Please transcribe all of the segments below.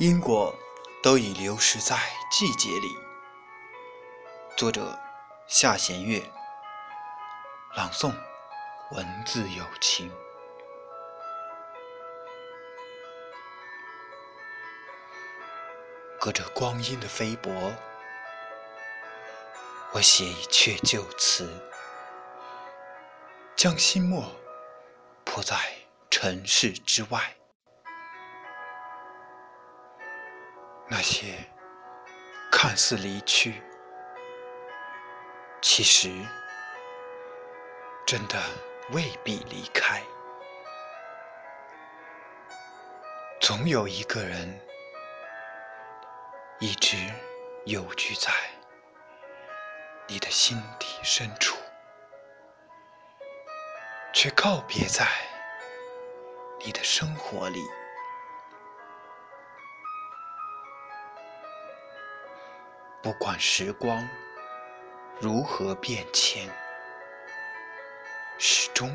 因果都已流失在季节里。作者：夏弦月。朗诵：文字有情。隔着光阴的飞薄，我写一阙旧词，将心墨铺在尘世之外。那些看似离去，其实真的未必离开。总有一个人一直游居在你的心底深处，却告别在你的生活里。不管时光如何变迁，始终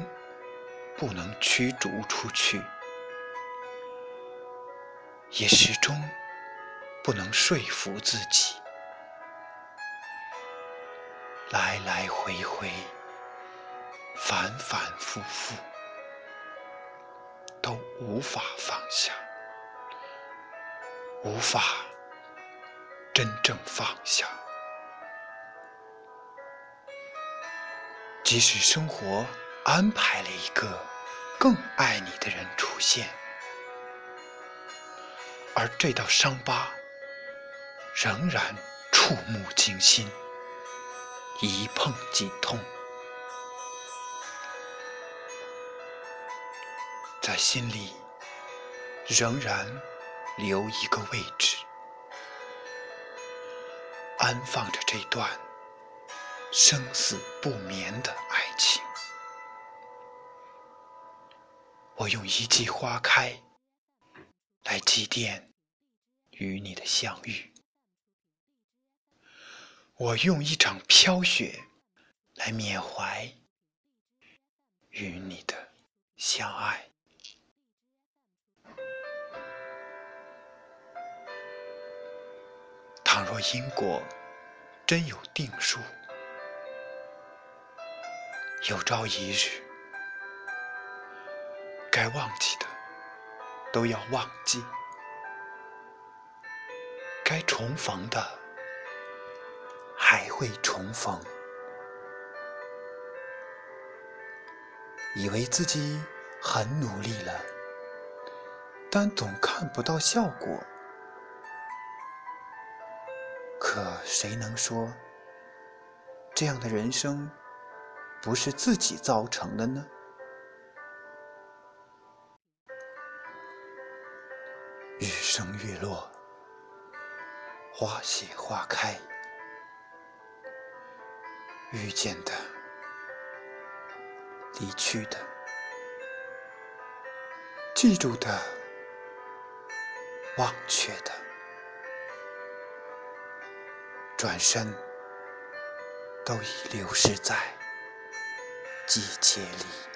不能驱逐出去，也始终不能说服自己，来来回回，反反复复，都无法放下，无法。真正放下，即使生活安排了一个更爱你的人出现，而这道伤疤仍然触目惊心，一碰即痛，在心里仍然留一个位置。安放着这段生死不眠的爱情，我用一季花开来祭奠与你的相遇，我用一场飘雪来缅怀与你的相爱。倘若因果真有定数，有朝一日，该忘记的都要忘记，该重逢的还会重逢。以为自己很努力了，但总看不到效果。可谁能说，这样的人生不是自己造成的呢？日升月落，花谢花开，遇见的，离去的，记住的，忘却的。转身，都已流逝在季节里。